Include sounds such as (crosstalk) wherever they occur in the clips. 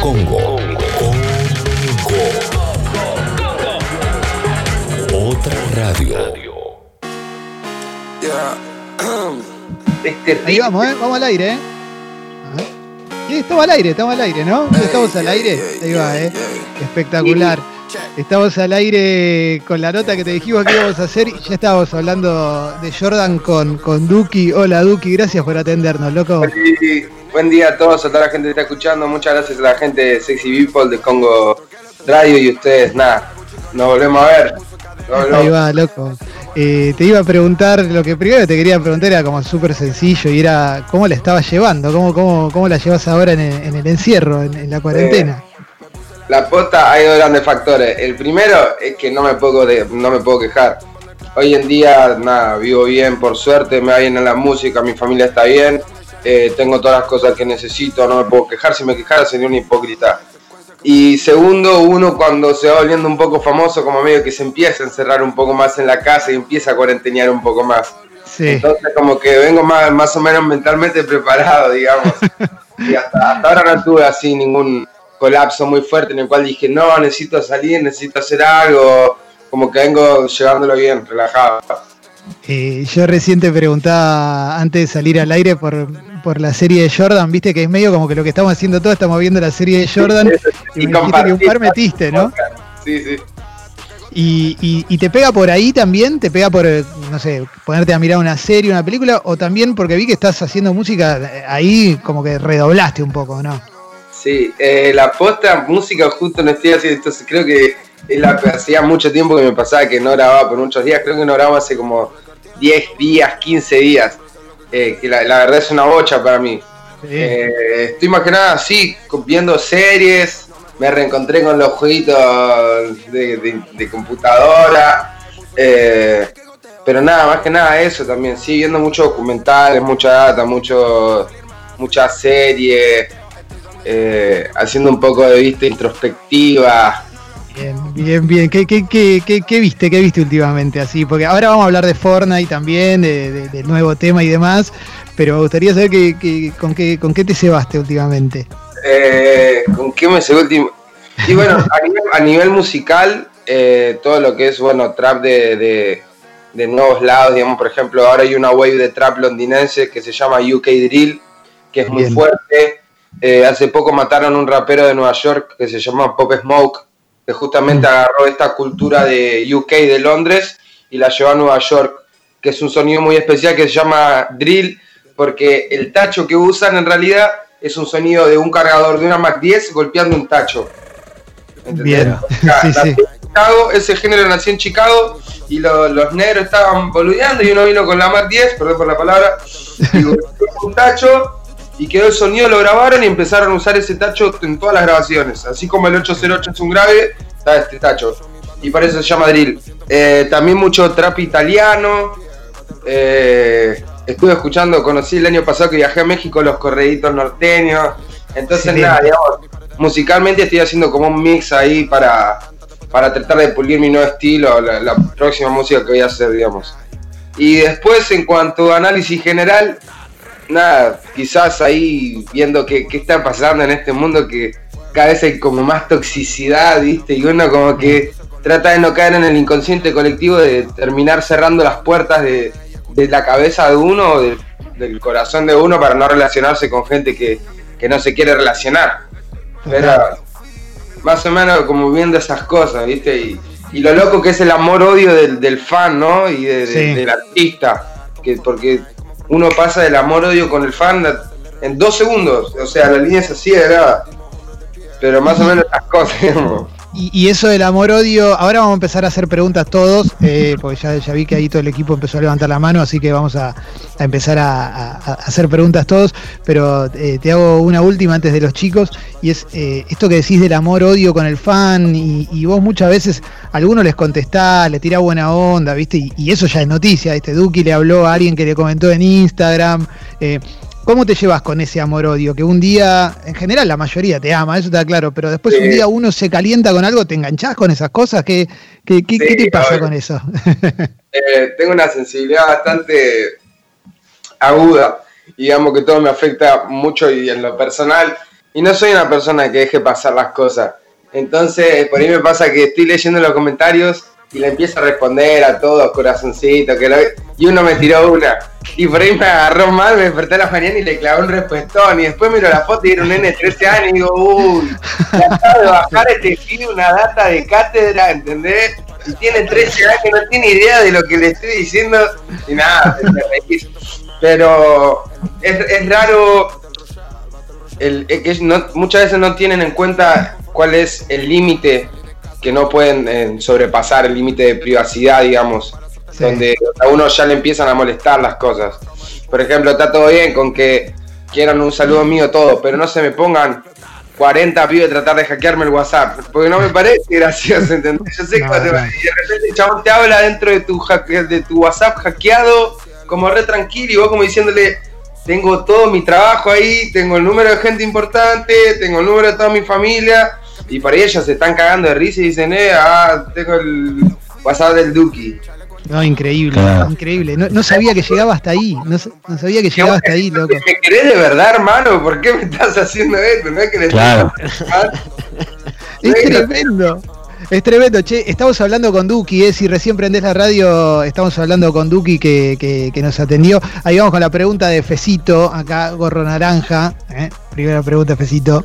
Congo. Congo. Otra radio. Ahí vamos, ¿eh? Vamos al aire, ¿eh? Ajá. Sí, estamos al aire, estamos al aire, ¿no? Estamos al aire. Ahí va, ¿eh? Espectacular. Estamos al aire con la nota que te dijimos que íbamos a hacer y ya estábamos hablando de Jordan con, con Duki. Hola Duki, gracias por atendernos, loco. Sí, buen día a todos, a toda la gente que está escuchando. Muchas gracias a la gente de Sexy People de Congo Radio y ustedes, nada, nos volvemos a ver. Volvemos. Ahí va, loco. Eh, te iba a preguntar, lo que primero te quería preguntar era como súper sencillo y era cómo la estabas llevando, cómo, cómo, cómo la llevas ahora en el, en el encierro, en, en la cuarentena. La posta hay dos grandes factores. El primero es que no me puedo, de- no me puedo quejar. Hoy en día, nada, vivo bien, por suerte, me va bien en la música, mi familia está bien, eh, tengo todas las cosas que necesito, no me puedo quejar. Si me quejara sería un hipócrita. Y segundo, uno cuando se va volviendo un poco famoso, como medio que se empieza a encerrar un poco más en la casa y empieza a cuarentenear un poco más. Sí. Entonces como que vengo más, más o menos mentalmente preparado, digamos. (laughs) Y hasta, hasta ahora no tuve así ningún colapso muy fuerte en el cual dije, no, necesito salir, necesito hacer algo. Como que vengo llevándolo bien, relajado. Eh, yo recién te preguntaba antes de salir al aire por, por la serie de Jordan, viste que es medio como que lo que estamos haciendo todos, estamos viendo la serie de Jordan y me dijiste que un par metiste, ¿no? Sí, sí. Y, y- y te pega por ahí también, te pega por, no sé, ponerte a mirar una serie, una película, o también porque vi que estás haciendo música, eh, ahí como que redoblaste un poco, ¿no? Sí, eh, la posta música justo no estoy haciendo, entonces creo que es la, hacía mucho tiempo que me pasaba que no grababa por muchos días, creo que no grababa hace como 10 días, 15 días, eh, que la, la verdad es una bocha para mí. Eh, estoy más que nada así, viendo series, me reencontré con los jueguitos de, de- de computadora, eh, pero nada, más que nada eso también, sí, viendo muchos documentales, mucha data, mucho, muchas series, eh, haciendo un poco de vista introspectiva. Bien, bien, bien. ¿Qué, qué, qué, qué, viste? ¿Qué viste últimamente así? Porque ahora vamos a hablar de Fortnite también, de- de- del nuevo tema y demás, pero me gustaría saber que, que- con, qué, con qué te cebaste últimamente. Eh, ¿Con qué me seguí último? Y bueno, a nivel, a nivel musical, eh, todo lo que es, bueno, trap de, de- de nuevos lados, digamos, por ejemplo, ahora hay una wave de trap londinense que se llama UK Drill, que es muy Bien. fuerte. Eh, hace poco mataron a un rapero de Nueva York que se llama Pop Smoke, que justamente agarró esta cultura de UK de Londres y la llevó a Nueva York, que es un sonido muy especial que se llama drill, porque el tacho que usan en realidad es un sonido de un cargador de una Mac 10 golpeando un tacho. ¿Entendés? Bien, (laughs) sí, sí. Chicago, ese género nació en Chicago y lo- los negros estaban boludeando y uno vino con la Mac 10, perdón por la palabra, y golpeó un tacho y quedó el sonido, lo grabaron y empezaron a usar ese tacho en todas las grabaciones. Así como el 808 es un grave, está este tacho. Y por eso se llama drill. Eh, también mucho trap italiano. Eh, estuve escuchando, conocí el año pasado que viajé a México los correitos norteños. Entonces, Sí. nada, digamos, musicalmente estoy haciendo como un mix ahí para, para tratar de pulir mi nuevo estilo, la, la próxima música que voy a hacer, digamos. Y después, en cuanto a análisis general, nada, quizás ahí viendo qué, qué está pasando en este mundo que cada vez hay como más toxicidad, ¿viste? Y uno como que trata de no caer en el inconsciente colectivo de terminar cerrando las puertas de, de la cabeza de uno o del, corazón de uno para no relacionarse con gente que, que no se quiere relacionar. Pero más o menos como viendo esas cosas, ¿viste? Y, y lo loco que es el amor-odio del, del fan, ¿no? Y de- de- Sí. del artista. Que, porque uno pasa del amor-odio con el fan en dos segundos. O sea, la línea es así de nada. Pero más o menos las cosas, (laughs) digamos. Y, eso del amor-odio, ahora vamos a empezar a hacer preguntas todos, eh, porque ya, vi que ahí todo el equipo empezó a levantar la mano, así que vamos a, empezar a, hacer preguntas todos, pero eh, te hago una última antes de los chicos, y es eh, esto que decís del amor-odio con el fan, y, vos muchas veces a algunos les contestás, le tirás buena onda, ¿viste? Y, eso ya es noticia, este Duki le habló a alguien que le comentó en Instagram. ¿Cómo te llevas con ese amor-odio? Que un día, en general la mayoría te ama, eso está claro, pero después Sí. un día uno se calienta con algo, ¿te enganchás con esas cosas? ¿Qué, qué, qué- Sí, qué te pasa con eso? (laughs) Eh, tengo una sensibilidad bastante aguda. y Digamos que todo me afecta mucho y en lo personal y no soy una persona que deje pasar las cosas. Entonces, por ahí me pasa que estoy leyendo los comentarios y le empiezo a responder a todos, corazoncito, que y uno me tiró una. Y por ahí me agarró mal, me desperté a la mañana y le clavé un respuestón. Y después miro la foto y era un nene de 13 años y digo, uy, acaba de bajar este pibe una data de cátedra, ¿entendés? Y tiene 13 años, no tiene idea de lo que le estoy diciendo. Y nada, pero es, es raro el, que no, muchas veces no tienen en cuenta cuál es el límite que no pueden eh, sobrepasar, el límite de privacidad, digamos, donde a uno ya le empiezan a molestar las cosas. Por ejemplo, está todo bien con que quieran un saludo mío todo, pero no se me pongan 40 pibes a tratar de hackearme el WhatsApp, porque no me parece gracioso, ¿entendés? Yo sé que de repente el chabón te habla dentro de tu, de tu WhatsApp hackeado, como re tranquilo, y vos como diciéndole, tengo todo mi trabajo ahí, tengo el número de gente importante, tengo el número de toda mi familia, y por ahí ellos se están cagando de risa y dicen, eh, ah, tengo el WhatsApp del Duki. No, increíble, increíble. No, sabía que llegaba hasta ahí. No, sabía que llegaba hasta ahí, loco. ¿Me querés de verdad, hermano? ¿Por qué me estás haciendo esto? No es que le claro. es tremendo. Es tremendo, che. Estamos hablando con Duki, eh. si recién prendés la radio, estamos hablando con Duki que, nos atendió. Ahí vamos con la pregunta de Fecito, acá, gorro naranja. Eh. Primera pregunta, Fecito.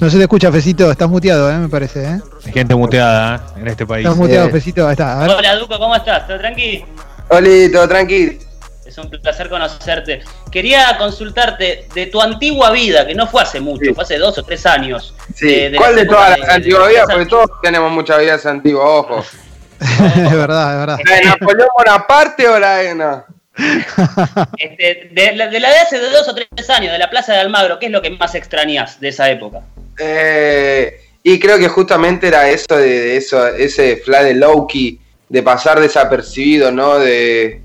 No se te escucha, Fecito, estás muteado, ¿eh? me parece. ¿eh? Hay gente muteada ¿eh? en este país. Estás muteado, Fecito, ahí está. Hola, Duco, ¿cómo estás? ¿Todo tranquilo? Hola, todo tranquilo. Es un placer conocerte. Quería consultarte de tu antigua vida, que no fue hace mucho, fue hace dos o tres años. Sí. ¿Cuál de todas las antiguas vidas? Porque todos tenemos muchas vidas antiguas, ojo. (laughs) es verdad, es verdad. ¿La de Napoleón Bonaparte o la de no? (laughs) Este, de, la, de, la de hace dos o tres años, de la Plaza de Almagro, ¿qué es lo que más extrañas de esa época? Eh, y creo que justamente era eso de, eso, ese fly de Loki, de pasar desapercibido, ¿no? De,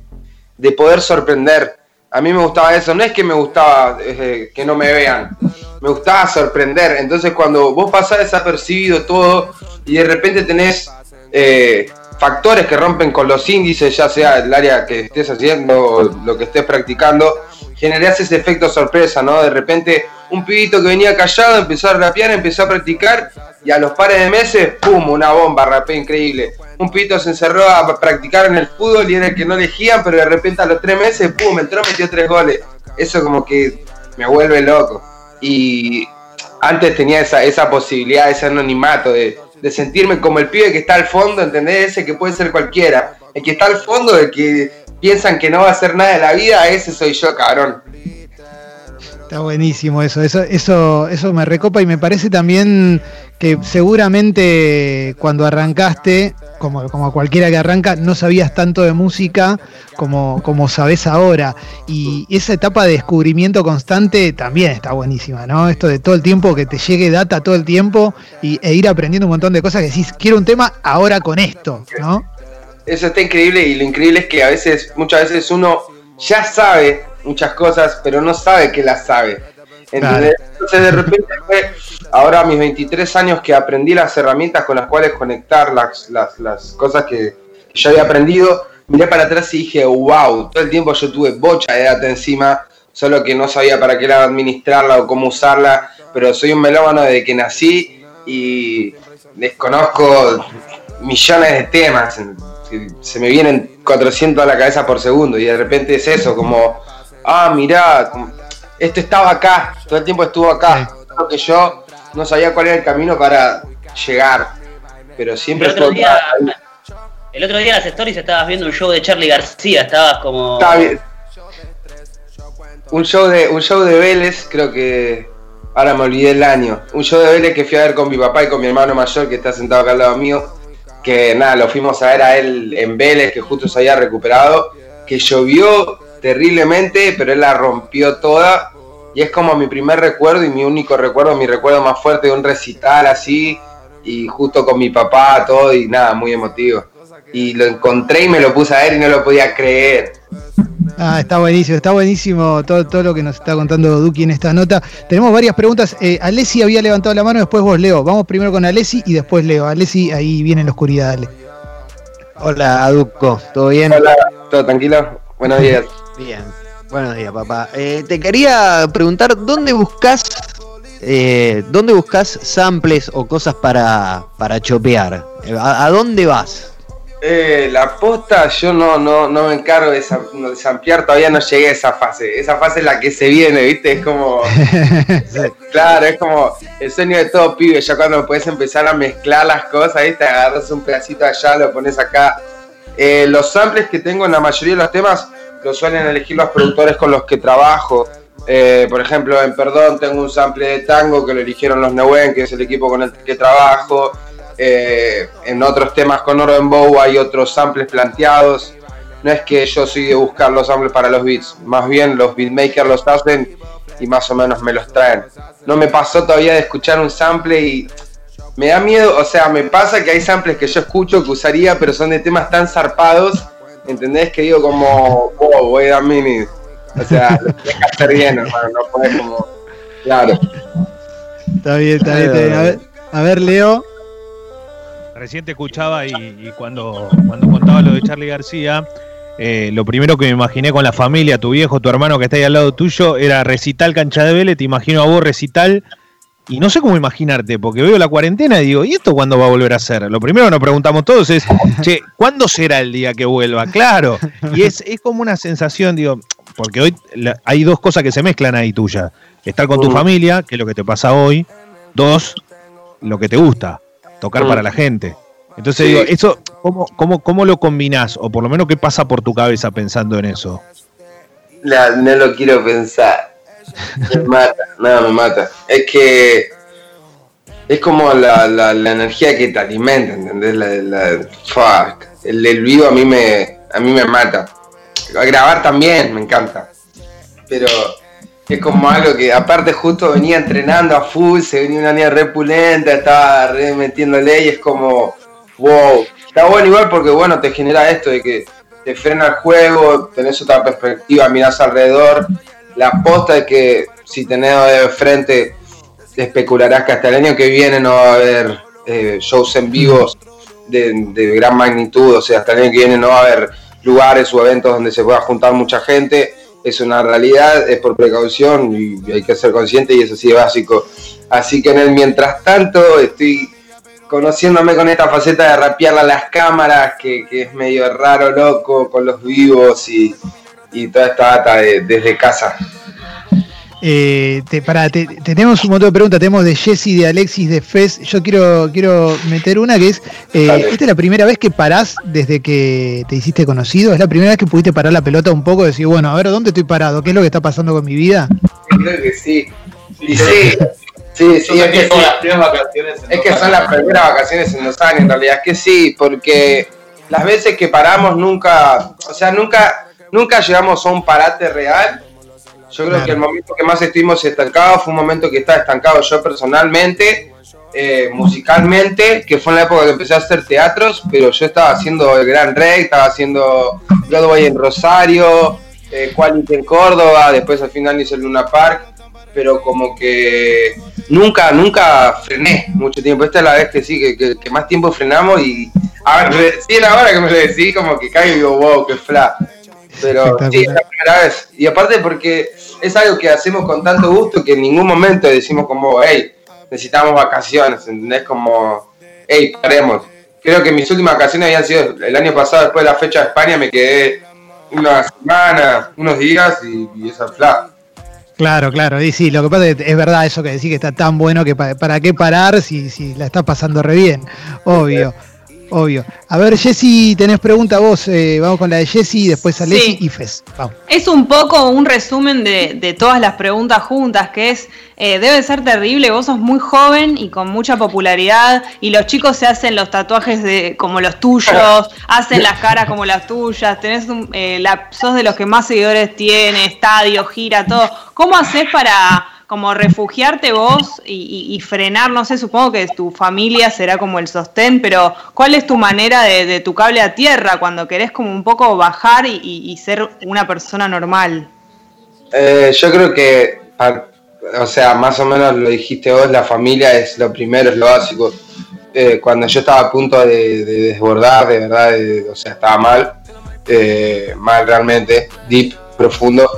poder sorprender. A mí me gustaba eso, no es que me gustaba eh, que no me vean, me gustaba sorprender. Entonces cuando vos pasás desapercibido todo y de repente tenés eh, factores que rompen con los índices, ya sea el área que estés haciendo o lo que estés practicando, generás ese efecto sorpresa, ¿no? De repente un pibito que venía callado empezó a rapear, empezó a practicar y a los pares de meses, ¡pum! Una bomba, rapé increíble. Un pibito se encerró a practicar en el fútbol y era el que no elegían, pero de repente a los tres meses, ¡pum! Entró, metió tres goles. Eso como que me vuelve loco. Y antes tenía esa, esa posibilidad, ese anonimato de, de sentirme como el pibe que está al fondo, ¿entendés? Ese que puede ser cualquiera. El que está al fondo, el que piensan que no va a hacer nada de la vida, ese soy yo, cabrón. Está buenísimo eso, eso, eso, eso me recopa y me parece también que seguramente cuando arrancaste, como, como cualquiera que arranca, no sabías tanto de música como, como sabes ahora. Y esa etapa de descubrimiento constante también está buenísima, ¿no? Esto de todo el tiempo, que te llegue data todo el tiempo y, e ir aprendiendo un montón de cosas que decís, quiero un tema ahora con esto, ¿no? Eso está increíble y lo increíble es que a veces, muchas veces uno ya sabe muchas cosas, pero no sabe que las sabe. Entonces de repente ahora a mis 23 años que aprendí las herramientas con las cuales conectar las, las, cosas que, yo había aprendido, miré para atrás y dije, wow, todo el tiempo yo tuve bocha de data encima, solo que no sabía para qué la administrarla o cómo usarla, pero soy un melómano desde que nací y desconozco millones de temas, se me vienen 400 a la cabeza por segundo y de repente es eso, como ah, mirá, esto estaba acá, todo el tiempo estuvo acá. que yo no sabía cuál era el camino para llegar, pero siempre el otro, día, el otro día en las stories estabas viendo un show de Charlie García, estabas como... bien. Un show de, un show de Vélez, creo que ahora me olvidé el año. Un show de Vélez que fui a ver con mi papá y con mi hermano mayor que está sentado acá al lado mío. Que nada, lo fuimos a ver a él en Vélez, que justo se había recuperado. Que llovió terriblemente, pero él la rompió toda. Y es como mi primer recuerdo y mi único recuerdo, mi recuerdo más fuerte de un recital así, y justo con mi papá, todo, y nada, muy emotivo. Y lo encontré y me lo puse a ver y no lo podía creer. Ah, está buenísimo, está buenísimo todo, todo lo que nos está contando Duki en esta nota. Tenemos varias preguntas. Eh, Alessi había levantado la mano, después vos, Leo. Vamos primero con Alessi y después Leo. Alessi, ahí viene en la oscuridad, dale. Hola, Duco, ¿todo bien? Hola, ¿todo tranquilo? Buenos días. (laughs) Bien. Buenos días, papá. Eh, te quería preguntar, ¿dónde buscas eh, ¿dónde buscas samples o cosas para, para chopear? ¿A, a dónde vas? Eh, la posta, yo no, no, no me encargo de, sam- de samplear, todavía no llegué a esa fase. Esa fase es la que se viene, ¿viste? Es como. (laughs) claro, es como el sueño de todo pibe. Ya cuando puedes empezar a mezclar las cosas, ¿viste? Agarras un pedacito allá, lo pones acá. Eh, los samples que tengo en la mayoría de los temas los suelen elegir los productores con los que trabajo. Eh, por ejemplo, en Perdón tengo un sample de tango que lo eligieron los Neuen, que es el equipo con el que trabajo. Eh, en otros temas con Orden Bow hay otros samples planteados. No es que yo soy de buscar los samples para los beats, más bien los beatmakers los hacen y más o menos me los traen. No me pasó todavía de escuchar un sample y me da miedo, o sea, me pasa que hay samples que yo escucho que usaría, pero son de temas tan zarpados, ¿entendés? Que digo como, wow, voy a mini. O sea, (laughs) lo hacer bien, hermano, no podés como. Claro. Está bien, está bien. está bien. A, ver, a ver, Leo. Recién te escuchaba y, y cuando, cuando contaba lo de Charlie García, eh, lo primero que me imaginé con la familia, tu viejo, tu hermano que está ahí al lado tuyo, era recital cancha de Vélez, te imagino a vos recital. Y no sé cómo imaginarte, porque veo la cuarentena y digo, ¿y esto cuándo va a volver a ser? Lo primero que nos preguntamos todos es, che, ¿cuándo será el día que vuelva? Claro. Y es, es como una sensación, digo, porque hoy la- hay dos cosas que se mezclan ahí tuya. Estar con tu Mm. familia, que es lo que te pasa hoy. Dos, lo que te gusta, tocar Mm. para la gente. Entonces Sí. digo, eso, ¿cómo, cómo, ¿cómo lo combinás? O por lo menos, ¿qué pasa por tu cabeza pensando en eso? La- no lo quiero pensar. Me mata, no, me mata. Es que es como la, la- la energía que te alimenta, ¿entendés? La, la- fuck. El del vivo a mí me a mí me mata. A grabar también me encanta. Pero es como algo que aparte justo venía entrenando a full, se venía una niña repulenta, estaba re metiéndole y es como wow. Está bueno igual porque bueno, te genera esto de que te frena el juego, tenés otra perspectiva, mirás alrededor. La aposta es que si tenés de frente, especularás que hasta el año que viene no va a haber eh, shows en vivos de, de gran magnitud, o sea, hasta el año que viene no va a haber lugares o eventos donde se pueda juntar mucha gente. Es una realidad, es por precaución y hay que ser consciente y eso sí es básico. Así que en el mientras tanto estoy conociéndome con esta faceta de rapearle a las cámaras, que, que es medio raro, loco, con los vivos y, y toda esta data de- desde casa. Eh, te, te- tenemos un montón de preguntas. Tenemos de Jesse, de Alexis, de Fez. Yo quiero, quiero meter una que es: eh. ¿Esta es la primera vez que parás desde que te hiciste conocido? ¿Es la primera vez que pudiste parar la pelota un poco y decir, bueno, a ver, ¿dónde estoy parado? ¿Qué es lo que está pasando con mi vida? Creo que sí. Y sí, sí, sí, es que sí. las primeras vacaciones. en Es que son las primeras vacaciones en dos años, en realidad. Es que sí, porque las veces que paramos nunca, o sea, nunca, nunca llegamos a un parate real. Yo creo Claro. que el momento que más estuvimos estancados fue un momento que estaba estancado yo personalmente, eh, musicalmente, que fue en la época que empecé a hacer teatros, pero yo estaba haciendo el Gran Rey, estaba haciendo Broadway en Rosario, eh, Quality en Córdoba, después al final hice el Luna Park, pero como que nunca, nunca frené mucho tiempo. Esta es la vez que sí, que, que- que más tiempo frenamos y a ver, recién ahora que me lo decís, como que caigo y digo, wow, qué fla. Pero sí, primera vez. Y aparte porque es algo que hacemos con tanto gusto que en ningún momento decimos como, hey, necesitamos vacaciones, ¿entendés? Como, hey, paremos. Creo que mis últimas vacaciones habían sido el año pasado, después de la fecha de España, me quedé una semana, unos días y, y esa fla. Claro, claro. Y sí, lo que pasa es que es verdad eso que decís que está tan bueno que pa- para qué parar si, si la está pasando re bien. Obvio. Obvio. A ver, Jessy, tenés pregunta vos. eh, vamos con la de Jessy, después Alessi Sí. y Fez. Vamos. Es un poco un resumen de, de todas las preguntas juntas, que es, eh, debe ser terrible, vos sos muy joven y con mucha popularidad y los chicos se hacen los tatuajes de, como los tuyos, hacen las caras como las tuyas, tenés un, eh, la, sos de los que más seguidores tiene, estadio, gira, todo. ¿Cómo haces para como refugiarte vos y, frenar? No sé, supongo que tu familia será como el sostén, pero ¿cuál es tu manera de, tu cable a tierra cuando querés como un poco bajar y, ser una persona normal? Eh, yo creo que, o sea, más o menos lo dijiste vos, la familia es lo primero, es lo básico. Eh, cuando yo estaba a punto de, de desbordar, de verdad, de- o sea, estaba mal, eh, mal realmente, deep, profundo.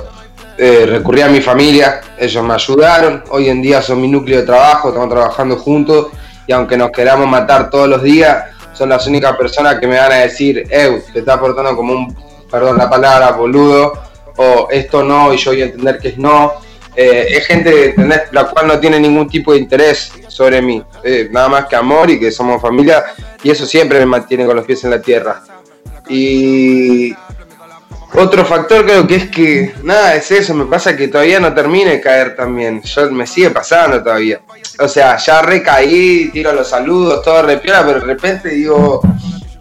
Eh, recurrí a mi familia, ellos me ayudaron, hoy en día son mi núcleo de trabajo, estamos trabajando juntos y aunque nos queramos matar todos los días, son las únicas personas que me van a decir, Ew, te estás portando como un, perdón la palabra, boludo, o esto no, y yo voy a entender que es no. Eh, es gente ¿entendés? la cual no tiene ningún tipo de interés sobre mí, eh, nada más que amor y que somos familia, y eso siempre me mantiene con los pies en la tierra. Y otro factor creo que es que, nada, es eso, me pasa que todavía no termine de caer también, yo me sigue pasando todavía. O sea, ya recaí, tiro los saludos, todo repiola, pero de repente digo,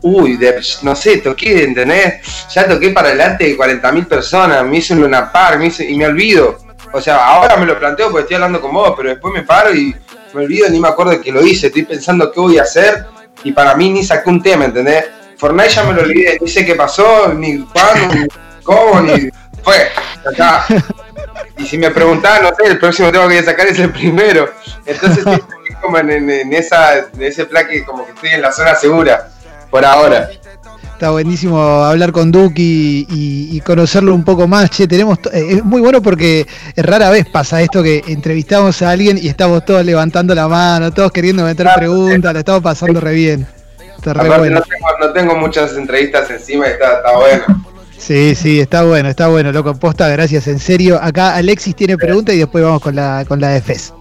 uy, de- no sé, toqué, ¿entendés? Ya toqué para adelante de 40.000 personas, me hice un Luna me hice- y me olvido. O sea, ahora me lo planteo porque estoy hablando con vos, pero después me paro y me olvido, ni me acuerdo que lo hice, estoy pensando qué voy a hacer y para mí ni saqué un tema, ¿entendés? Fortnite ya me lo olvidé, ni sé qué pasó, ni cuándo, ni cómo, ni... Fue, está. Y si me preguntaban, no sé, el próximo tema que voy a sacar es el primero. Entonces (laughs) estoy como en, en- en esa, en ese plan que como que estoy en la zona segura, por ahora. Está buenísimo hablar con Duki y, y conocerlo un poco más. Che, tenemos eh, es muy bueno porque rara vez pasa esto que entrevistamos a alguien y estamos todos levantando la mano, todos queriendo meter Claro. preguntas, la estamos pasando re bien. Está re Aparte bueno. no, tengo, no tengo muchas entrevistas encima y está, está bueno. Sí, sí, está bueno, está bueno, loco. Posta, gracias, en serio. Acá Alexis tiene pregunta y después vamos con la, con la de Fez.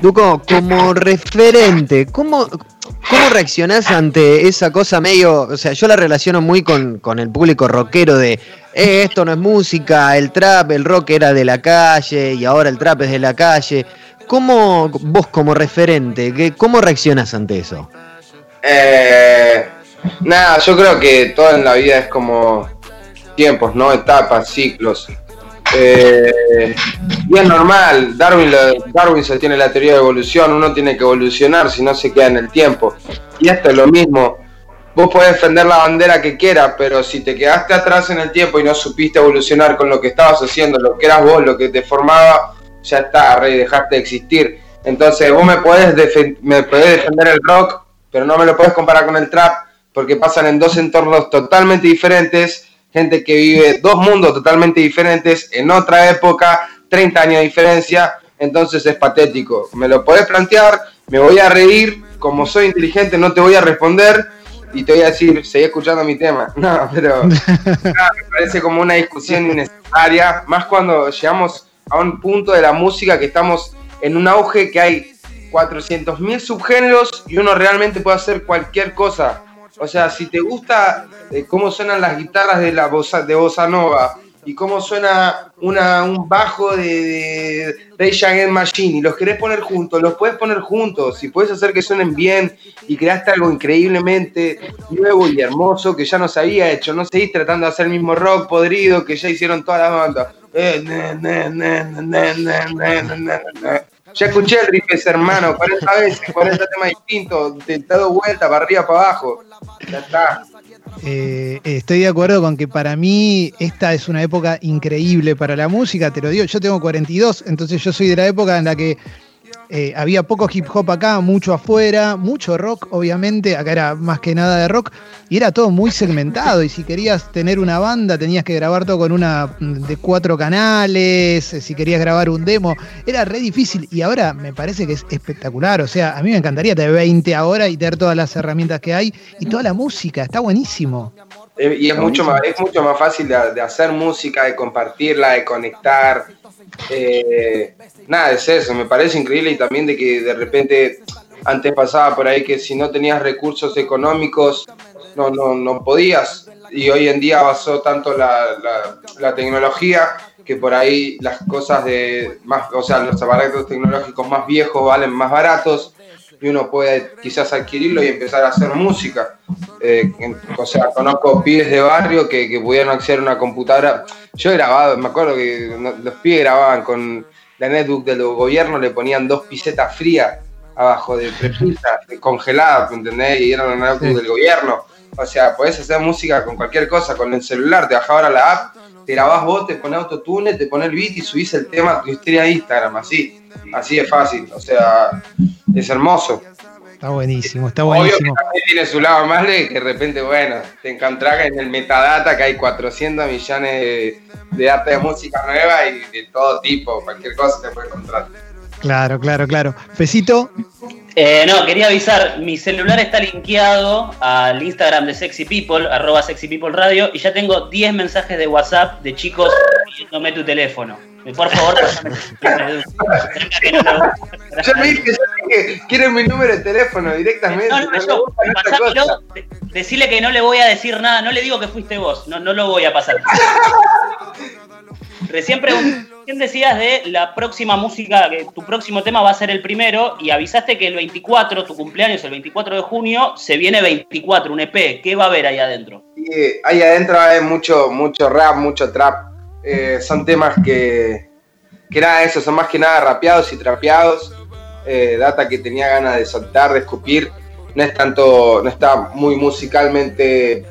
Duco, como referente, ¿cómo, ¿cómo reaccionás ante esa cosa medio, o sea, yo la relaciono muy con, con el público rockero de, eh, esto no es música, el trap, el rock era de la calle y ahora el trap es de la calle. ¿Cómo vos como referente, cómo reaccionás ante eso? Eh, nada, yo creo que todo en la vida es como tiempos, ¿no? Etapas, ciclos. Eh, y es normal, Darwin, Darwin se tiene la teoría de evolución, uno tiene que evolucionar si no se queda en el tiempo. Y esto es lo mismo. Vos podés defender la bandera que quieras, pero si te quedaste atrás en el tiempo y no supiste evolucionar con lo que estabas haciendo, lo que eras vos, lo que te formaba, ya está, rey, dejaste de existir. Entonces vos me podés, me podés defender el rock, pero no me lo podés comparar con el trap, porque pasan en dos entornos totalmente diferentes, gente que vive dos mundos totalmente diferentes, en otra época, 30 años de diferencia, entonces es patético. Me lo podés plantear, me voy a reír, como soy inteligente no te voy a responder y te voy a decir, seguí escuchando mi tema. (laughs) No, pero (laughs) nada, me parece como una discusión innecesaria, más cuando llegamos a un punto de la música que estamos en un auge que hay 400.000 subgéneros y uno realmente puede hacer cualquier cosa. O sea, si te gusta eh, cómo suenan las guitarras de la bossa, de bossa nova y cómo suena un bajo de, Rage Against Machine y los querés poner juntos, los puedes poner juntos. Si puedes hacer que suenen bien y creaste algo increíblemente nuevo y hermoso que ya no se había hecho, no seguís tratando de hacer el mismo rock podrido que ya hicieron toda la banda. Ya escuché el riff hermano, 40 veces, 40 temas distintos, te dado vuelta para arriba, para abajo. Ya está. Eh, eh, estoy de acuerdo con que para mí esta es una época increíble para la música, te lo digo, yo tengo 42, entonces yo soy de la época en la que eh, había poco hip hop acá, mucho afuera, mucho rock, obviamente, acá era más que nada de rock, y era todo muy segmentado, y si querías tener una banda tenías que grabar todo con una mm, de cuatro canales, eh, si querías grabar un demo, era re difícil, y ahora me parece que es espectacular, o sea, a mí me encantaría tener 20 ahora y tener todas las herramientas que hay, y toda la música, está buenísimo. Eh, Y es mucho, más, es mucho más fácil de, de hacer música, de compartirla, de conectar. Eh, nada, es eso, me parece increíble y también de que de repente antes pasaba por ahí que si no tenías recursos económicos no, no, no podías. Y hoy en día avanzó tanto la, la- la tecnología que por ahí las cosas de más, o sea, los aparatos tecnológicos más viejos valen más baratos y uno puede quizás adquirirlo y empezar a hacer música. Eh, o sea, conozco pibes de barrio que, que pudieron acceder a una computadora. Yo he grabado, me acuerdo que los pibes grababan con la netbook del gobierno, le ponían dos pisetas frías abajo de prepisa, congeladas, ¿me ¿entendés? Y eran la netbook Sí. del gobierno. O sea, podés hacer música con cualquier cosa, con el celular, te bajás ahora la app, te grabás vos, te pones autotune, te pones el beat y subís el tema a tu historia de Instagram, así. Así es fácil, o sea, es hermoso. Está buenísimo, está Obvio que buenísimo. tiene su lado malo y que de repente, bueno, te encontrás en el metadata que hay 400 millones de, de arte de música nueva y de todo tipo, cualquier cosa te puede encontrar. Claro, claro, claro. Fecito, Eh, no, quería avisar, mi celular está linkeado al Instagram de Sexy People, arroba Sexy People Radio, y ya tengo 10 mensajes de WhatsApp de chicos pidiéndome tu teléfono. Por favor, no (laughs) Yo me dije, yo dije, quieren mi número de teléfono directamente. No, no, me yo, decirle que no le voy a decir nada, no le digo que fuiste vos, no, no lo voy a pasar. (laughs) Recién, pregun- recién decías de la próxima música, que tu próximo tema va a ser el primero, y avisaste que el 24, tu cumpleaños, el 24 de junio, se viene 24, un EP. ¿Qué va a haber ahí adentro? Ahí adentro hay mucho, mucho rap, mucho trap. Eh, son temas que, que nada, eso, son más que nada rapeados y trapeados. Eh, data que tenía ganas de soltar, de escupir. No es tanto, no está muy musicalmente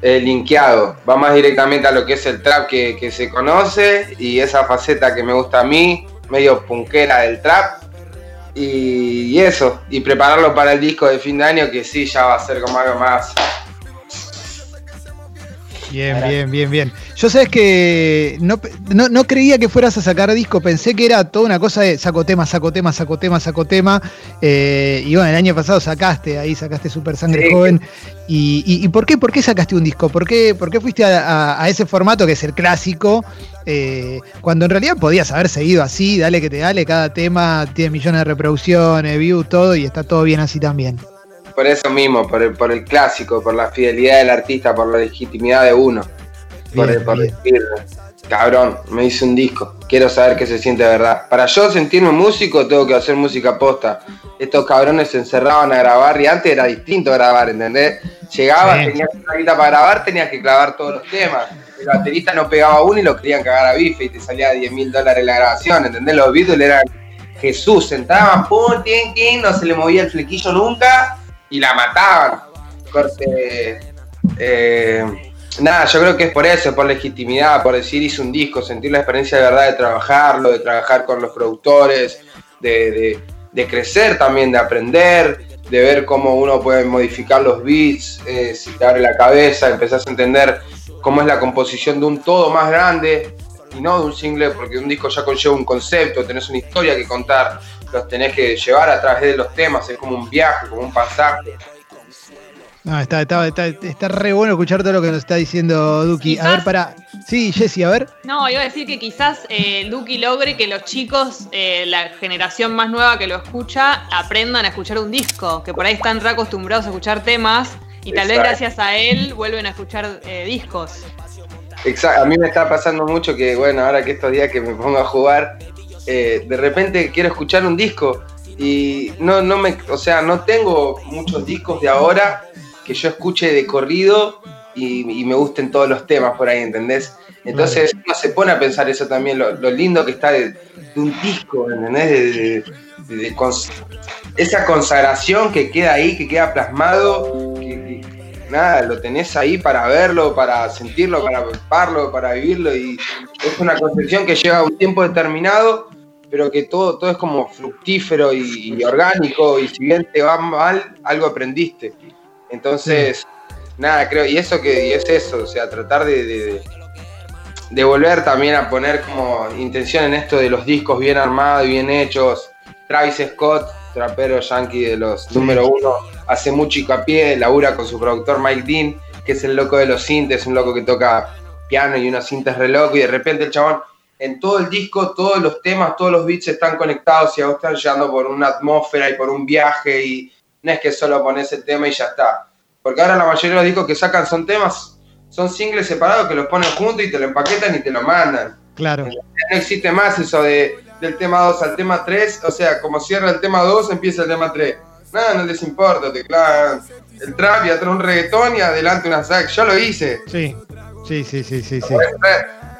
eh, linkeado. Va más directamente a lo que es el trap que, que se conoce y esa faceta que me gusta a mí, medio punkera del trap. Y eso, y prepararlo para el disco de fin de año que sí, ya va a ser como algo más Bien, bien, bien, bien. Yo sabes que no, no, no creía que fueras a sacar disco, pensé que era toda una cosa de saco tema, saco tema, saco tema, saco tema. eh, y bueno, el año pasado sacaste, ahí sacaste Super Sangre Sí. Joven. Y, y- y por, qué, por qué sacaste un disco? ¿Por qué, por qué fuiste a, a- a ese formato que es el clásico? eh, cuando en realidad podías haber seguido así, dale que te dale, cada tema tiene millones de reproducciones, views, todo, y está todo bien así también. por eso mismo, por el, por el clásico, por la fidelidad del artista, por la legitimidad de uno. Por, Bien, por bien. decir, cabrón, me hice un disco, quiero saber qué se siente de verdad. Para yo sentirme músico, tengo que hacer música posta. Estos cabrones se encerraban a grabar y antes era distinto grabar, ¿entendés? Llegabas, Sí. tenías una guita para grabar, tenías que clavar todos los temas. El baterista no pegaba uno y lo querían cagar a bife y te salía 10 mil dólares la grabación, ¿entendés? Los Beatles eran Jesús, sentaban, pum, tin, tin, no se le movía el flequillo nunca y la mataban. Corte. eh, nada, yo creo que es por eso, por legitimidad, por decir hice un disco, sentir la experiencia de verdad de trabajarlo, de trabajar con los productores, de, crecer también, de aprender, de ver cómo uno puede modificar los beats, eh, si te abre la cabeza, empezás a entender cómo es la composición de un todo más grande y no de un single, porque un disco ya conlleva un concepto, tenés una historia que contar, los tenés que llevar a través de los temas, es como un viaje, como un pasaje. No, está, está, está, está re bueno escuchar todo lo que nos está diciendo Duki. A ver, para. Sí, Jessy, a ver. No, iba a decir que quizás eh, Duki logre que los chicos, eh, la generación más nueva que lo escucha, aprendan a escuchar un disco, que por ahí están re acostumbrados a escuchar temas y tal vez gracias a él vuelven a escuchar eh, discos. Exacto, a mí me está pasando mucho que, bueno, ahora que estos días que me pongo a jugar, eh, de repente quiero escuchar un disco y no, no me, o sea, no tengo muchos discos de ahora que yo escuche de corrido y, y me gusten todos los temas por ahí, ¿entendés? Entonces uno se pone a pensar eso también, lo, lo lindo que está de, de un disco, ¿entendés? De, de- de- de cons- esa consagración que queda ahí, que queda plasmado, que, que- nada, lo tenés ahí para verlo, para sentirlo, para palparlo, para vivirlo y es una concepción que lleva un tiempo determinado, pero que todo, todo es como fructífero y, y orgánico y si bien te va mal, algo aprendiste. Entonces, nada, creo, y eso que y es eso, o sea, tratar de, de- de- de volver también a poner como intención en esto de los discos bien armados y bien hechos. Travis Scott, trapero yankee de los número uno, hace mucho hincapié, labura con su productor Mike Dean, que es el loco de los sintes, un loco que toca piano y unos sintes re loco, y de repente el chabón, en todo el disco, todos los temas, todos los beats están conectados y a vos están llegando por una atmósfera y por un viaje, y no es que solo pones el tema y ya está. Porque ahora la mayoría de los discos que sacan son temas, son singles separados que los ponen juntos y te lo empaquetan y te lo mandan Claro. no existe más eso de, del tema 2 al tema 3, o sea, como cierra el tema 2, empieza el tema 3. Nada, no les importa, te clavan el trap y atrás un reggaetón y adelante una sax. Yo lo hice. Sí. Sí, sí, sí, sí, sí.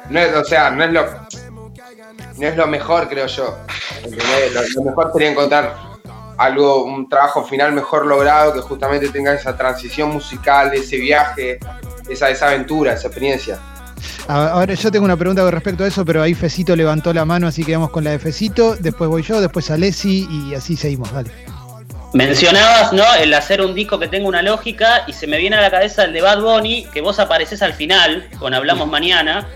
No es- o sea, no es lo no es lo mejor, creo yo. lo mejor sería encontrar algo, un trabajo final mejor logrado que justamente tenga esa transición musical, ese viaje, esa, esa aventura, esa experiencia. Ahora yo tengo una pregunta con respecto a eso, pero ahí Fecito levantó la mano, así que vamos con la de Fecito. Después voy yo, después Alessi y así seguimos. Dale. Mencionabas, ¿no? El hacer un disco que tenga una lógica y se me viene a la cabeza el de Bad Bunny, que vos apareces al final, con Hablamos Mañana,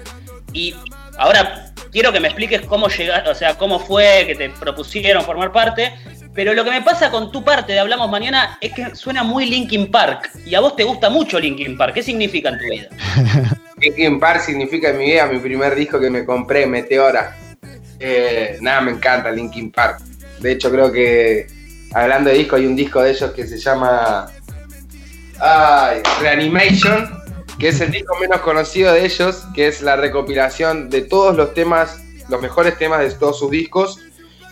y ahora quiero que me expliques cómo llegaste, o sea, cómo fue que te propusieron formar parte, pero lo que me pasa con tu parte de Hablamos Mañana es que suena muy Linkin Park, y a vos te gusta mucho Linkin Park, ¿qué significa en tu vida? (laughs) Linkin Park significa en mi vida mi primer disco que me compré, Meteora. Eh, nada, me encanta Linkin Park. De hecho, creo que hablando de disco, hay un disco de ellos que se llama ay, Reanimation, que es el (laughs) disco menos conocido de ellos, que es la recopilación de todos los temas, los mejores temas de todos sus discos,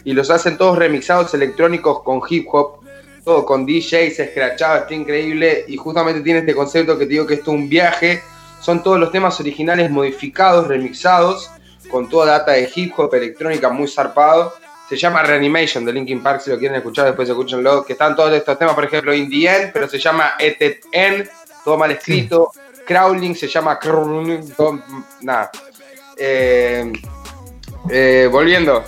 y los hacen todos remixados electrónicos con hip hop, todo con DJs, escrachado, está increíble, y justamente tiene este concepto que te digo que esto es un viaje, son todos los temas originales modificados, remixados, con toda data de hip hop, electrónica muy zarpado. Se llama Reanimation de Linkin Park, si lo quieren escuchar, después escúchenlo. Que están todos estos temas, por ejemplo, In the End, pero se llama Et En, todo mal escrito. Crawling se llama Crawling, todo- nada. Eh, eh, volviendo.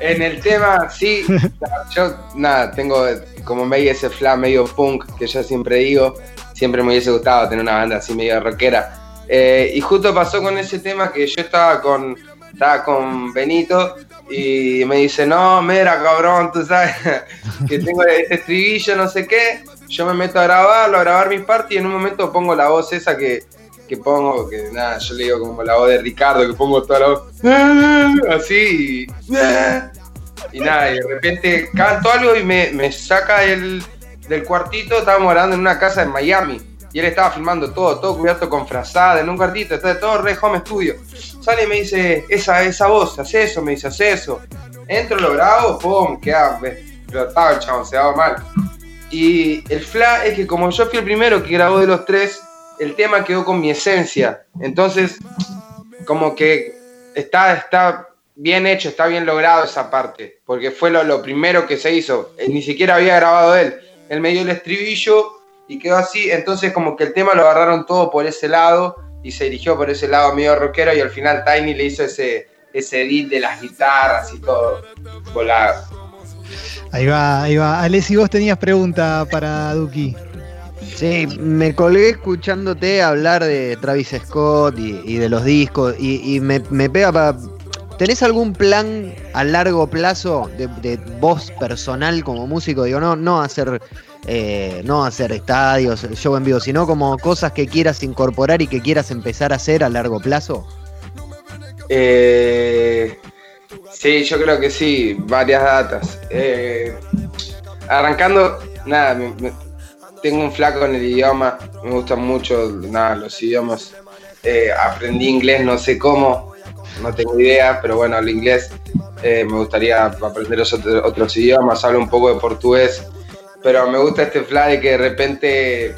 En el tema, sí, (laughs) yo nada, tengo como medio ese fla medio punk que yo siempre digo. Siempre me hubiese gustado tener una banda así medio rockera. Eh, y justo pasó con ese tema que yo estaba con, estaba con Benito y me dice, no, mira, cabrón, tú sabes (laughs) que tengo este estribillo, no sé qué. Yo me meto a grabarlo, a grabar mi parte y en un momento pongo la voz esa que, que pongo, que nada, yo le digo como la voz de Ricardo, que pongo toda la voz así y, y nada, y de repente canto algo y me, me saca el, del cuartito, estábamos grabando en una casa en Miami. Y él estaba filmando todo, todo cubierto con frazada, en un cuartito, está todo re home studio. Sale y me dice, esa, esa voz, hace eso, me dice, hace eso. Entro, lo grabo, pum, queda explotado el chabón, se daba mal. Y el fla es que como yo fui el primero que grabó de los tres, el tema quedó con mi esencia. Entonces, como que está, está bien hecho, está bien logrado esa parte, porque fue lo, primero que se hizo. Él ni siquiera había grabado él. Él me dio el estribillo y quedó así. Entonces, como que el tema lo agarraron todo por ese lado y se dirigió por ese lado medio rockero. Y al final, Tiny le hizo ese, ese edit de las guitarras y todo volado. Ahí va, ahí va. Alessi, vos tenías pregunta para Duki. Sí, me colgué escuchándote hablar de Travis Scott y, de los discos y, me, me pega para... ¿Tenés algún plan a largo plazo de, de vos personal como músico? Digo, no, no hacer, eh, no hacer estadios, show en vivo, sino como cosas que quieras incorporar y que quieras empezar a hacer a largo plazo. Eh, sí, yo creo que sí, varias datas. Eh, arrancando, nada, me- me- tengo un flaco en el idioma, me gustan mucho nada, los idiomas. Eh, aprendí inglés, no sé cómo, no tengo idea, pero bueno, el inglés eh, me gustaría aprender otros idiomas, hablo un poco de portugués, pero me gusta este fla de que de repente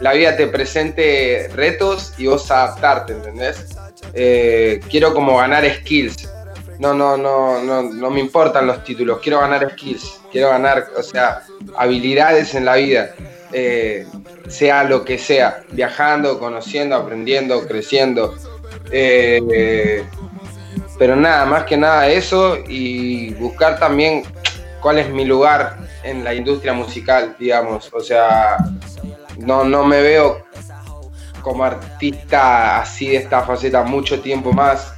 la vida te presente retos y vos adaptarte, ¿entendés? Eh, quiero como ganar skills. No, no, no, no, no me importan los títulos, quiero ganar skills, quiero ganar, o sea, habilidades en la vida, eh, sea lo que sea, viajando, conociendo, aprendiendo, creciendo. Eh, pero nada, más que nada eso y buscar también cuál es mi lugar en la industria musical, digamos. O sea, no, no me veo como artista así de esta faceta mucho tiempo más.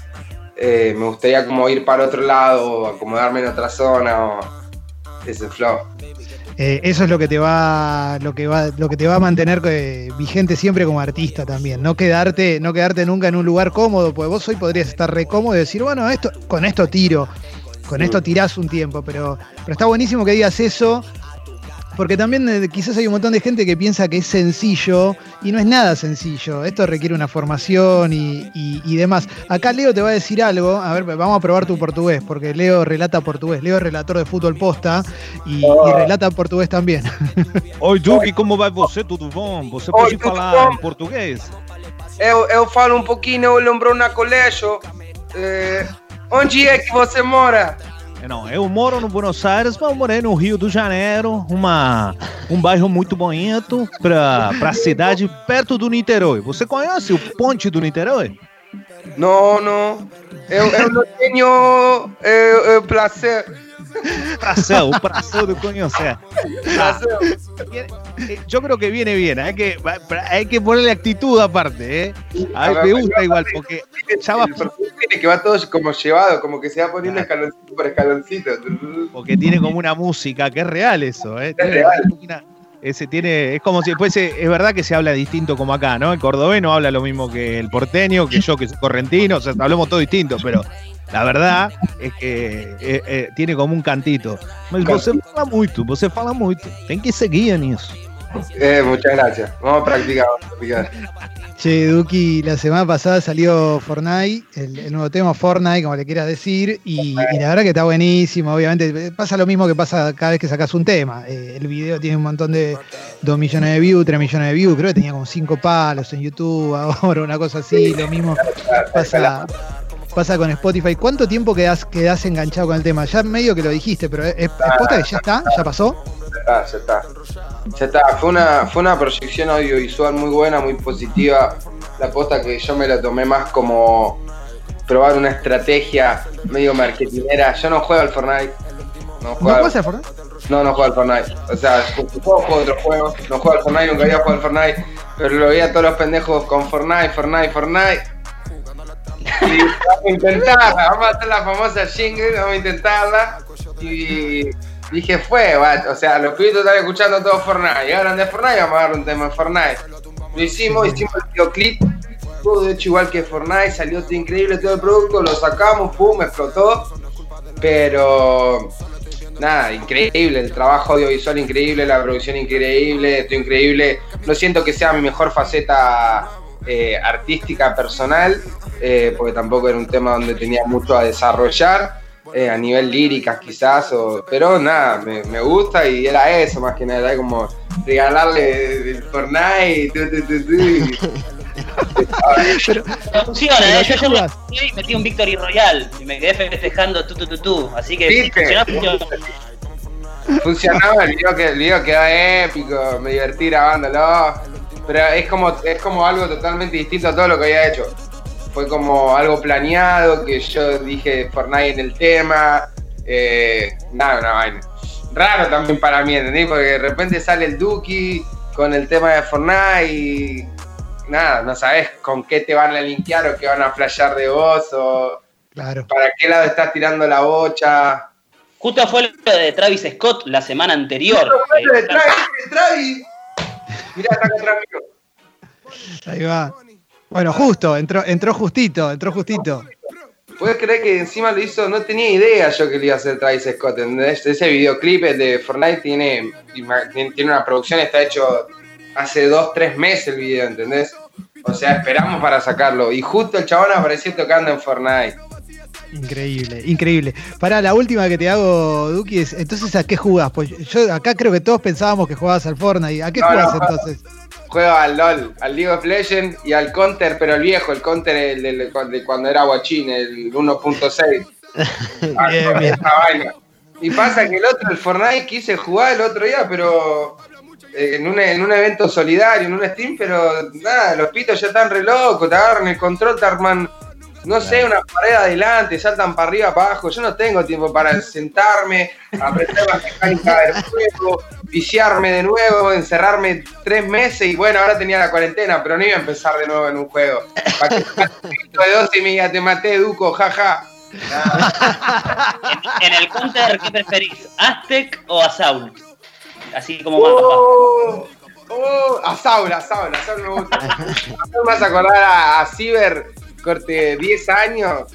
Eh, me gustaría como ir para otro lado, acomodarme en otra zona o ese flow. Eh, eso es lo que te va, lo que va, lo que te va a mantener eh, vigente siempre como artista también. No quedarte, no quedarte nunca en un lugar cómodo, porque vos hoy podrías estar re cómodo y decir, bueno, esto, con esto tiro, con esto tirás un tiempo, pero, pero está buenísimo que digas eso. Porque también eh, quizás hay un montón de gente que piensa que es sencillo y no es nada sencillo. Esto requiere una formación y, y- y demás. Acá Leo te va a decir algo. A ver, vamos a probar tu portugués, porque Leo relata portugués. Leo es relator de fútbol posta y, y relata portugués también. Oi, Duque, como vai você? Tudo bom? Você bom? em português? Eu, eu falo um pouquinho, eu lembro na colégio. Eh, onde é que você mora? É, Não, eu moro no Buenos Aires, mas eu morei no Rio de Janeiro, uma, um bairro muito bonito para a cidade perto do Niterói. Você conhece o Ponte do Niterói? Não, não. Eu, eu não tenho eh, prazer. Brasil, Brasil de coño, o sea. ah, eh, yo creo que viene bien, hay que, hay que ponerle actitud aparte, ¿eh? A mí me gusta igual, porque ya va tiene que va todo como llevado, como que se va poniendo escaloncito por escaloncito. porque tiene como una música, que es real eso, ¿eh? Tiene real. ese tiene, es como si fuese, es verdad que se habla distinto como acá, ¿no? El cordobeno habla lo mismo que el porteño, que yo que soy correntino, o sea, hablamos todo distinto, pero la verdad es que eh, eh, tiene como un cantito. Mas você fala muito, você fala muito. Tem que seguir nisso. Eh, muchas gracias. Vamos a practicar, vamos a practicar. Che, Duki, la semana pasada salió Fortnite, el, el nuevo tema Fortnite, como le quieras decir, y, y la verdad que está buenísimo, obviamente. Pasa lo mismo que pasa cada vez que sacas un tema. Eh, el video tiene un montón de 2 millones de views, 3 millones de views, creo que tenía como 5 palos en YouTube (laughs) ahora, una cosa así, lo mismo pasa, pasa con Spotify. ¿Cuánto tiempo quedás, quedás enganchado con el tema? Ya medio que lo dijiste, pero posta que ya está, ya pasó. Ya está, ya está. Ya está. Fue una, fue una proyección audiovisual muy buena, muy positiva. La posta que yo me la tomé más como probar una estrategia medio marketinera. Yo no juego al Fortnite. No ¿No juego, al- pasa Fortnite? no, no juego al Fortnite. O sea, juego, juego otros juegos. No juego al Fortnite, nunca había jugado al Fortnite. Pero lo veía a todos los pendejos con Fortnite, Fortnite, Fortnite. Vamos a intentarla, vamos a hacer la famosa jingle, vamos a intentarla. Y dije, fue, va, o sea, los pibes están escuchando todo Fortnite. Hablan de Fortnite, vamos a dar un tema en Fortnite. Lo hicimos, hicimos el videoclip. Todo hecho igual que Fortnite, salió increíble todo el producto, lo sacamos, pum, explotó. Pero nada, increíble, el trabajo audiovisual increíble, la producción increíble, esto increíble. No siento que sea mi mejor faceta eh, artística personal, eh, porque tampoco era un tema donde tenía mucho a desarrollar, eh, a nivel líricas quizás, o- pero nada, me, me gusta y era eso más que nada, era como regalarle el Fortnite, tu, tu, tu, tu, y- (laughs) Pero, Funciona, Pero, ¿eh? ¿a qué Yo me metí un Victory Royal y me quedé festejando tu tu tu tu. Así que ¿Viste? funciona, funciona. funcionaba, el video, que, el video quedó épico, me divertí grabándolo, pero es como, es como algo totalmente distinto a todo lo que había hecho. Fue como algo planeado, que yo dije Fortnite en el tema, eh, nada, una vaina. Raro también para mí, ¿entendés? Porque de repente sale el Duki con el tema de Fortnite y nada, no sabes con qué te van a linkear o qué van a flashear de vos o claro. para qué lado estás tirando la bocha. Justo fue lo de Travis Scott la semana anterior. De Eh, Travis, de Travis. Mirá, está mío. Ahí va. Bueno, justo, entró, entró justito, entró justito. ¿Puedes creer que encima lo hizo? No tenía idea yo que le iba a hacer Travis Scott, ¿entendés? Ese videoclip el de Fortnite tiene, tiene una producción, está hecho hace dos, tres meses el video, ¿entendés? O sea, esperamos para sacarlo. Y justo el chabón apareció tocando en Fortnite. Increíble, increíble. Para la última que te hago, Duki, es, entonces ¿a qué jugás? Pues yo acá creo que todos pensábamos que jugabas al Fortnite. ¿A qué No, jugás no. entonces? Juego al LOL, al League of Legends y al Counter, pero el viejo, el Counter el, de cuando era guachín, el 1.6. (laughs) Ah. Y pasa que el otro, el Fortnite, quise jugar el otro día, pero eh, en un, en un evento solidario, en un Steam, pero nada, los pitos ya están re locos, te agarran el control, te arman, no sé, una pared adelante, saltan para arriba, para abajo. Yo no tengo tiempo para sentarme, (laughs) aprender la mecánica del juego, viciarme de nuevo, encerrarme tres meses y bueno, ahora tenía la cuarentena, pero no iba a empezar de nuevo en un juego. Para que de 12 y me diga, te maté, Duco, jaja. En el counter, ¿qué preferís? ¿Aztec o Assault? Así como más. Oh, oh, a Saul, a Saul, a Saul me gusta. Me vas a acordar a, a Ciber, corte 10 años.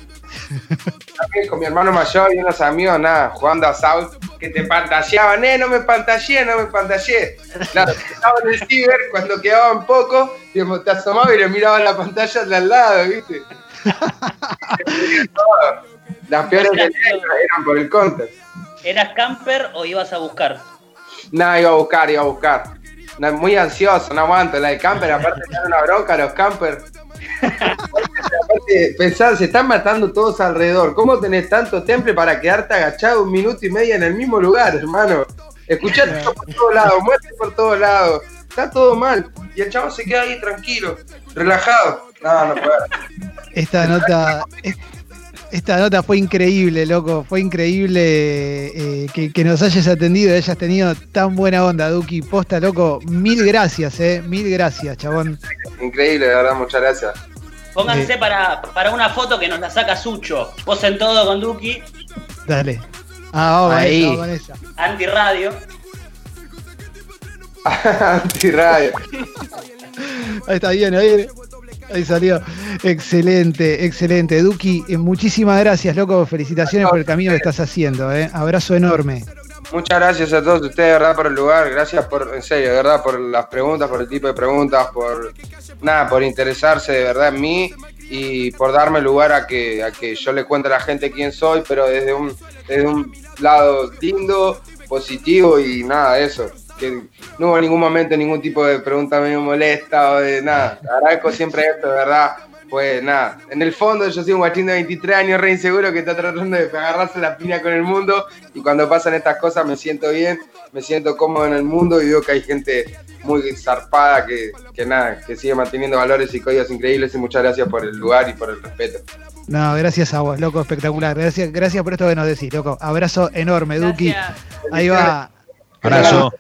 Con mi hermano mayor y unos amigos, nada, jugando a Saul, que te pantalleaban, eh, no me pantallé, no me pantallé. Claro, (laughs) estaba en el Ciber, cuando quedaban poco, te asomabas y le mirabas la pantalla de al lado, ¿viste? (laughs) Las peores peleas eran por el counter. ¿Eras camper o ibas a buscar? Nada, iba a buscar, iba a buscar. Muy ansioso, no aguanto. La de camper, aparte dan una bronca los campers. Aparte, pensá, se están matando todos alrededor. ¿Cómo tenés tanto temple para quedarte agachado un minuto y medio en el mismo lugar, hermano? Escuchate por todos lados, muerte por todos lados. Está todo mal. Y el chavo se queda ahí tranquilo, relajado. No, no. Esta nota, esta nota fue increíble, loco. Fue increíble eh, que, que nos hayas atendido y hayas tenido tan buena onda, Duki. Posta, loco. Mil gracias, eh. Mil gracias, chabón. Increíble, de verdad, muchas gracias. Pónganse para, para una foto que nos la saca Sucho. Posen todo con Duki, Dale. Ah, vamos, Ahí. Esa. anti-radio. (laughs) Antirradio. Ahí está bien, ahí, ahí salió. Excelente, excelente. Duki, eh, muchísimas gracias, loco. Felicitaciones por el camino que estás haciendo. Eh. Abrazo enorme. Muchas gracias a todos ustedes, de verdad, por el lugar. Gracias por, en serio, de verdad, por las preguntas, por el tipo de preguntas, por nada, por interesarse de verdad en mí y por darme lugar a que, a que yo le cuente a la gente quién soy, pero desde un, desde un lado lindo, positivo y nada, eso. Que no hubo ningún momento ningún tipo de pregunta medio molesta o de nada. Agradezco siempre esto, de verdad. Pues nada, en el fondo yo soy un guachín de 23 años re inseguro que está tratando de agarrarse la piña con el mundo y cuando pasan estas cosas me siento bien, me siento cómodo en el mundo y veo que hay gente muy zarpada que, que nada, que sigue manteniendo valores y códigos increíbles y muchas gracias por el lugar y por el respeto. No, gracias a vos, loco, espectacular. Gracias, gracias por esto que nos decís, loco. Abrazo enorme, Duki. Gracias. Ahí va. Abrazo.